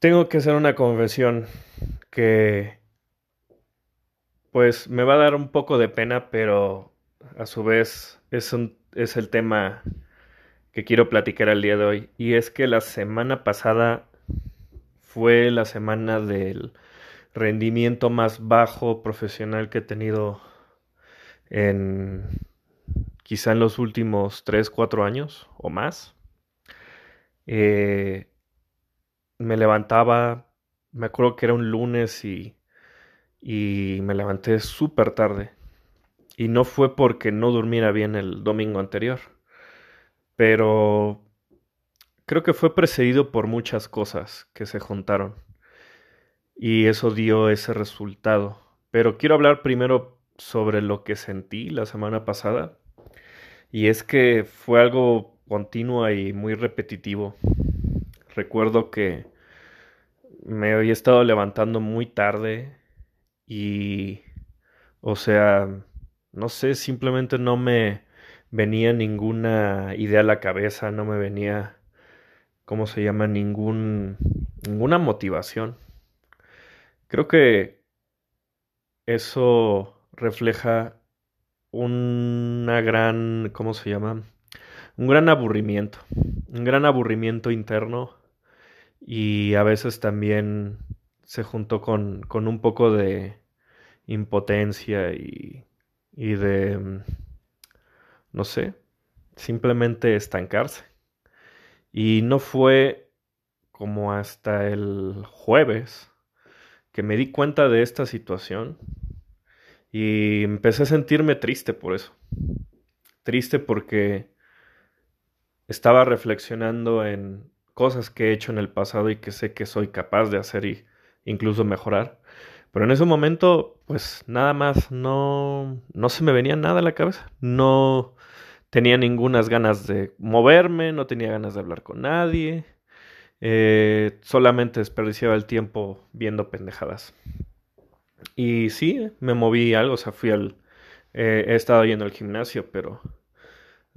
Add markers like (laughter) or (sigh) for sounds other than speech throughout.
Tengo que hacer una confesión que pues me va a dar un poco de pena, pero a su vez es, un, es el tema que quiero platicar el día de hoy. Y es que la semana pasada fue la semana del rendimiento más bajo profesional que he tenido en quizá en los últimos 3, 4 años o más. Eh, me levantaba, me acuerdo que era un lunes y, y me levanté súper tarde. Y no fue porque no durmiera bien el domingo anterior, pero creo que fue precedido por muchas cosas que se juntaron. Y eso dio ese resultado. Pero quiero hablar primero sobre lo que sentí la semana pasada. Y es que fue algo continuo y muy repetitivo. Recuerdo que me había estado levantando muy tarde y, o sea, no sé, simplemente no me venía ninguna idea a la cabeza, no me venía, ¿cómo se llama? Ningún, ninguna motivación. Creo que eso refleja una gran, ¿cómo se llama? Un gran aburrimiento, un gran aburrimiento interno y a veces también se juntó con, con un poco de impotencia y, y de, mm, no sé, simplemente estancarse. Y no fue como hasta el jueves que me di cuenta de esta situación y empecé a sentirme triste por eso. Triste porque estaba reflexionando en cosas que he hecho en el pasado y que sé que soy capaz de hacer y incluso mejorar. Pero en ese momento, pues nada más, no, no se me venía nada a la cabeza. No tenía ninguna ganas de moverme, no tenía ganas de hablar con nadie. Eh, solamente desperdiciaba el tiempo viendo pendejadas. Y sí, me moví algo, o sea, fui al... Eh, he estado yendo al gimnasio, pero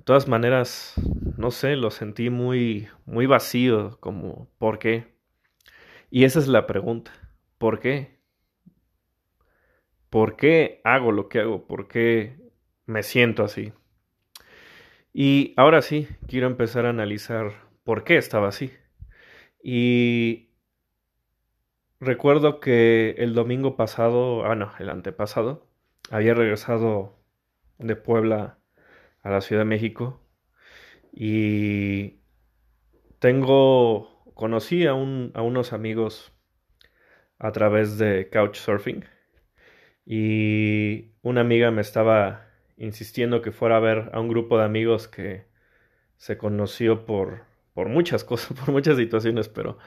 de todas maneras, no sé, lo sentí muy, muy vacío, como, ¿por qué? Y esa es la pregunta, ¿por qué? ¿Por qué hago lo que hago? ¿Por qué me siento así? Y ahora sí, quiero empezar a analizar por qué estaba así. Y recuerdo que el domingo pasado, ah no, el antepasado, había regresado de Puebla a la Ciudad de México y tengo, conocí a, a unos amigos a través de Couchsurfing y una amiga me estaba insistiendo que fuera a ver a un grupo de amigos que se conoció por, por muchas (laughs) cosas, por muchas situaciones, pero,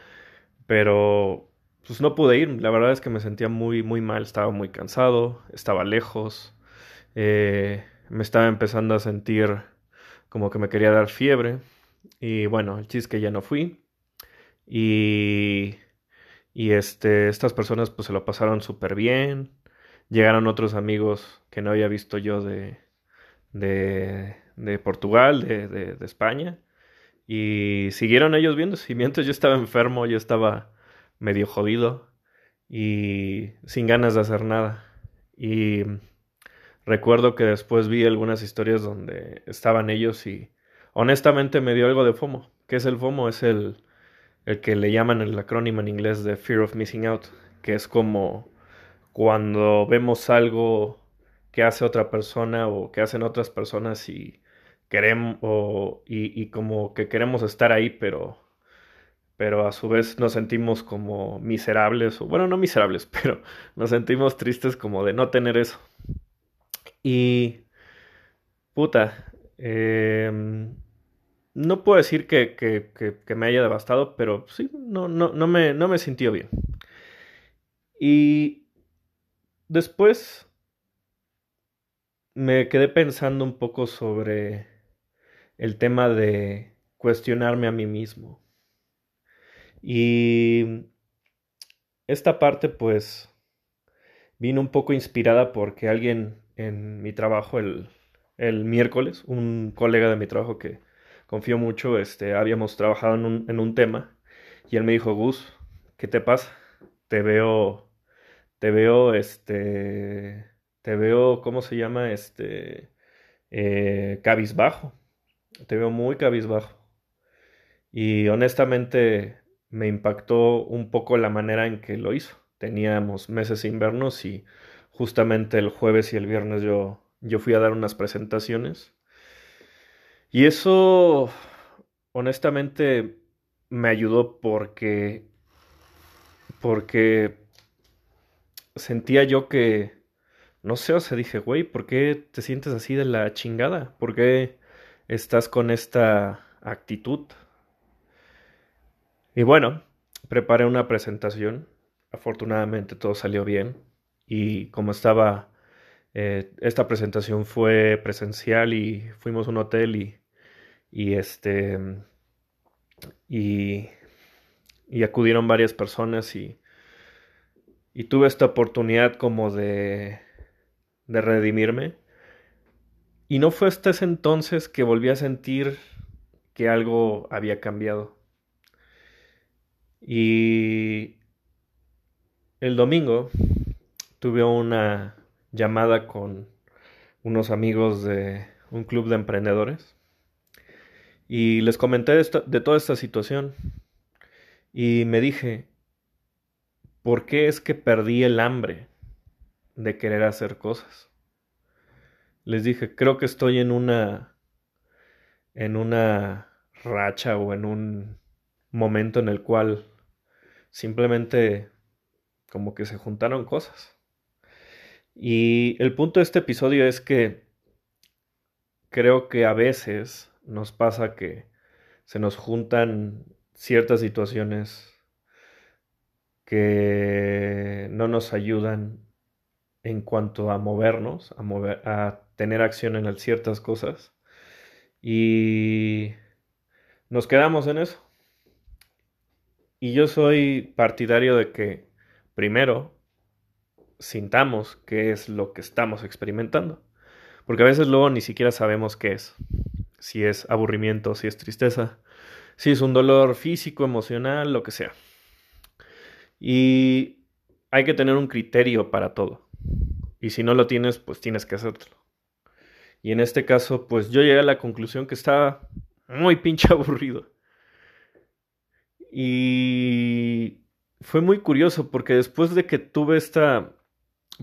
pero pues no pude ir. La verdad es que me sentía muy, muy mal, estaba muy cansado, estaba lejos, eh, me estaba empezando a sentir como que me quería dar fiebre. Y bueno, el chiste que ya no fui. Y, y este, estas personas pues se lo pasaron súper bien. Llegaron otros amigos que no había visto yo de, de, de Portugal, de, de, de España. Y siguieron ellos viendo. (laughs) Y mientras yo estaba enfermo, yo estaba medio jodido y sin ganas de hacer nada. Y recuerdo que después vi algunas historias donde estaban ellos y honestamente me dio algo de FOMO. ¿Qué es el FOMO? Es el, el que le llaman el acrónimo en inglés de Fear of Missing Out, que es como cuando vemos algo que hace otra persona o que hacen otras personas y queremos y, y como que queremos estar ahí pero pero a su vez nos sentimos como miserables, o bueno, no miserables, (laughs) pero nos sentimos tristes como de no tener eso. Y, puta, em, no puedo decir que, que, me haya devastado, pero sí, no, no, no, me, no me sintió bien. Y después me quedé pensando un poco sobre el tema de cuestionarme a mí mismo. Y esta parte pues vino un poco inspirada porque alguien en mi trabajo el, el miércoles, un colega de mi trabajo que confío mucho, este, habíamos trabajado en un, en un tema y él me dijo, Gus, ¿qué te pasa? Te veo, te veo, este, te veo, ¿cómo se llama? Este, eh, cabizbajo. Te veo muy cabizbajo. Y honestamente me impactó un poco la manera en que lo hizo. Teníamos meses sin vernos y justamente el jueves y el viernes yo, yo fui a dar unas presentaciones. Y eso, honestamente, me ayudó porque, porque sentía yo que, no sé, o sea, dije, güey, ¿por qué te sientes así de la chingada? ¿Por qué estás con esta actitud? Y bueno, preparé una presentación. Afortunadamente todo salió bien. Y como estaba, eh, esta presentación fue presencial y fuimos a un hotel y, y este, y, y acudieron varias personas y, y tuve esta oportunidad como de, de redimirme. Y no fue hasta ese entonces que volví a sentir que algo había cambiado. Y el domingo tuve una llamada con unos amigos de un club de emprendedores y les comenté de, toda esta situación y me dije, ¿por qué es que perdí el hambre de querer hacer cosas? Les dije, creo que estoy en una en una racha o en un momento en el cual Simplemente como que se juntaron cosas. Y el punto de este episodio es que creo que a veces nos pasa que se nos juntan ciertas situaciones que no nos ayudan en cuanto a movernos, a, mover, a tener acción en ciertas cosas. Y nos quedamos en eso. Y yo soy partidario de que primero sintamos qué es lo que estamos experimentando. Porque a veces luego ni siquiera sabemos qué es. Si es aburrimiento, si es tristeza, si es un dolor físico, emocional, lo que sea. Y hay que tener un criterio para todo. Y si no lo tienes, pues tienes que hacerlo. Y en este caso, pues yo llegué a la conclusión que estaba muy pinche (laughs) aburrido. Y fue muy curioso porque después de que tuve esta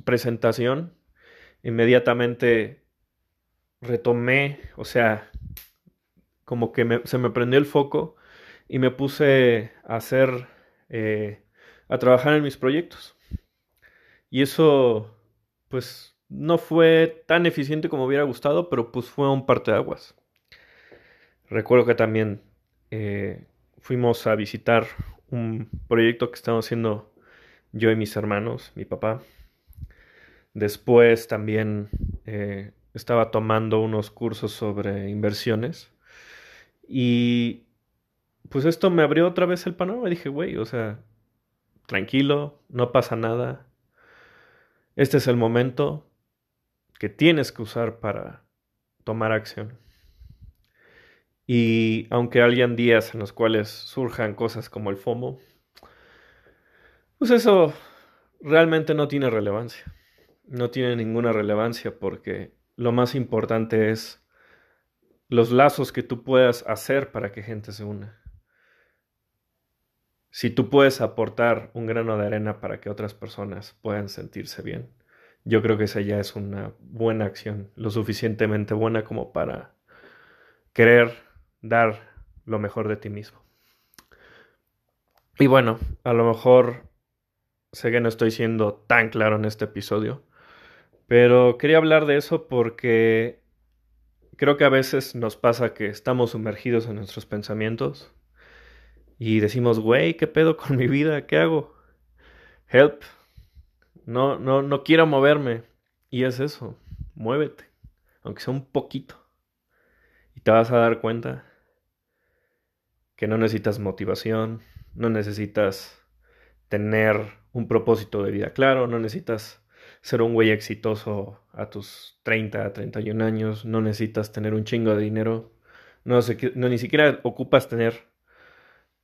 presentación, inmediatamente retomé, o sea, como que se me prendió el foco y me puse a hacer, eh, a trabajar en mis proyectos. Y eso, pues, no fue tan eficiente como hubiera gustado, pero pues fue un parteaguas. Recuerdo que también eh, fuimos a visitar un proyecto que estamos haciendo yo y mis hermanos, mi papá. Después también eh, estaba tomando unos cursos sobre inversiones. Y pues esto me abrió otra vez el panorama. Dije, güey, o sea, tranquilo, no pasa nada. Este es el momento que tienes que usar para tomar acción. Y aunque hayan días en los cuales surjan cosas como el FOMO, pues eso realmente no tiene relevancia. No tiene ninguna relevancia porque lo más importante es los lazos que tú puedas hacer para que gente se una. Si tú puedes aportar un grano de arena para que otras personas puedan sentirse bien, yo creo que esa ya es una buena acción, lo suficientemente buena como para querer dar lo mejor de ti mismo. Y bueno, a lo mejor sé que no estoy siendo tan claro en este episodio, pero quería hablar de eso porque creo que a veces nos pasa que estamos sumergidos en nuestros pensamientos y decimos, güey, ¿qué pedo con mi vida? ¿Qué hago? Help. No, no, no quiero moverme. Y es eso, muévete, aunque sea un poquito. Y te vas a dar cuenta que no necesitas motivación, no necesitas tener un propósito de vida claro, no necesitas ser un güey exitoso a tus 30, 31 años, no necesitas tener un chingo de dinero, no, no ni siquiera ocupas tener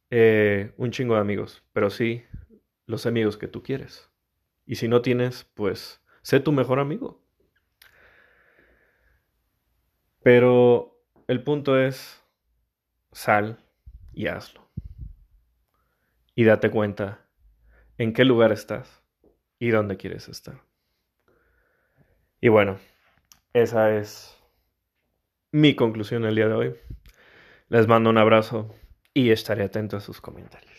eh, un chingo de amigos, pero sí los amigos que tú quieres. Y si no tienes, pues sé tu mejor amigo. Pero el punto es, sal y hazlo. Y date cuenta en qué lugar estás y dónde quieres estar. Y bueno, esa es mi conclusión el día de hoy. Les mando un abrazo y estaré atento a sus comentarios.